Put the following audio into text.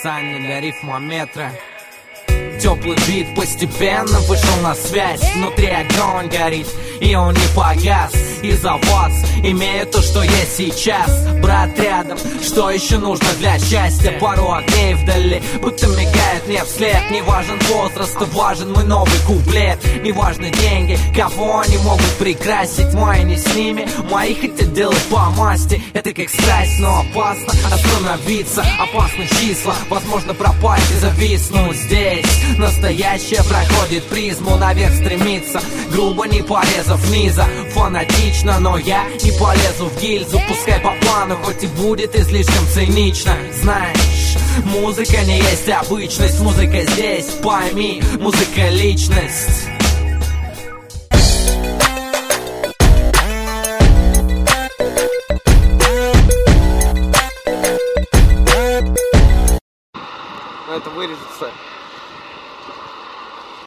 специально для рифмометра. Теплый бит постепенно вышел на связь. Внутри огонь горит, и он не погас. Из-за вас имею то, что есть сейчас. Брат рядом, что еще нужно для счастья? Пару огней вдали, будто мигает мне вслед Не важен возраст, важен мой новый куплет. Не важны деньги, кого они могут прикрасить. Мои не с ними, мои хотят делать по масти. Это как страсть, но опасно остановиться. Опасны числа, возможно пропасть и зависнуть здесь. Настоящее проходит призму, наверх стремится. Грубо не порезав низа. Фанатично, но я не полезу в гильзу. Пускай по плану, хоть и будет и слишком цинично. Знаешь, музыка не есть обычность Музыка здесь, пойми, музыка личность. Но это вырежется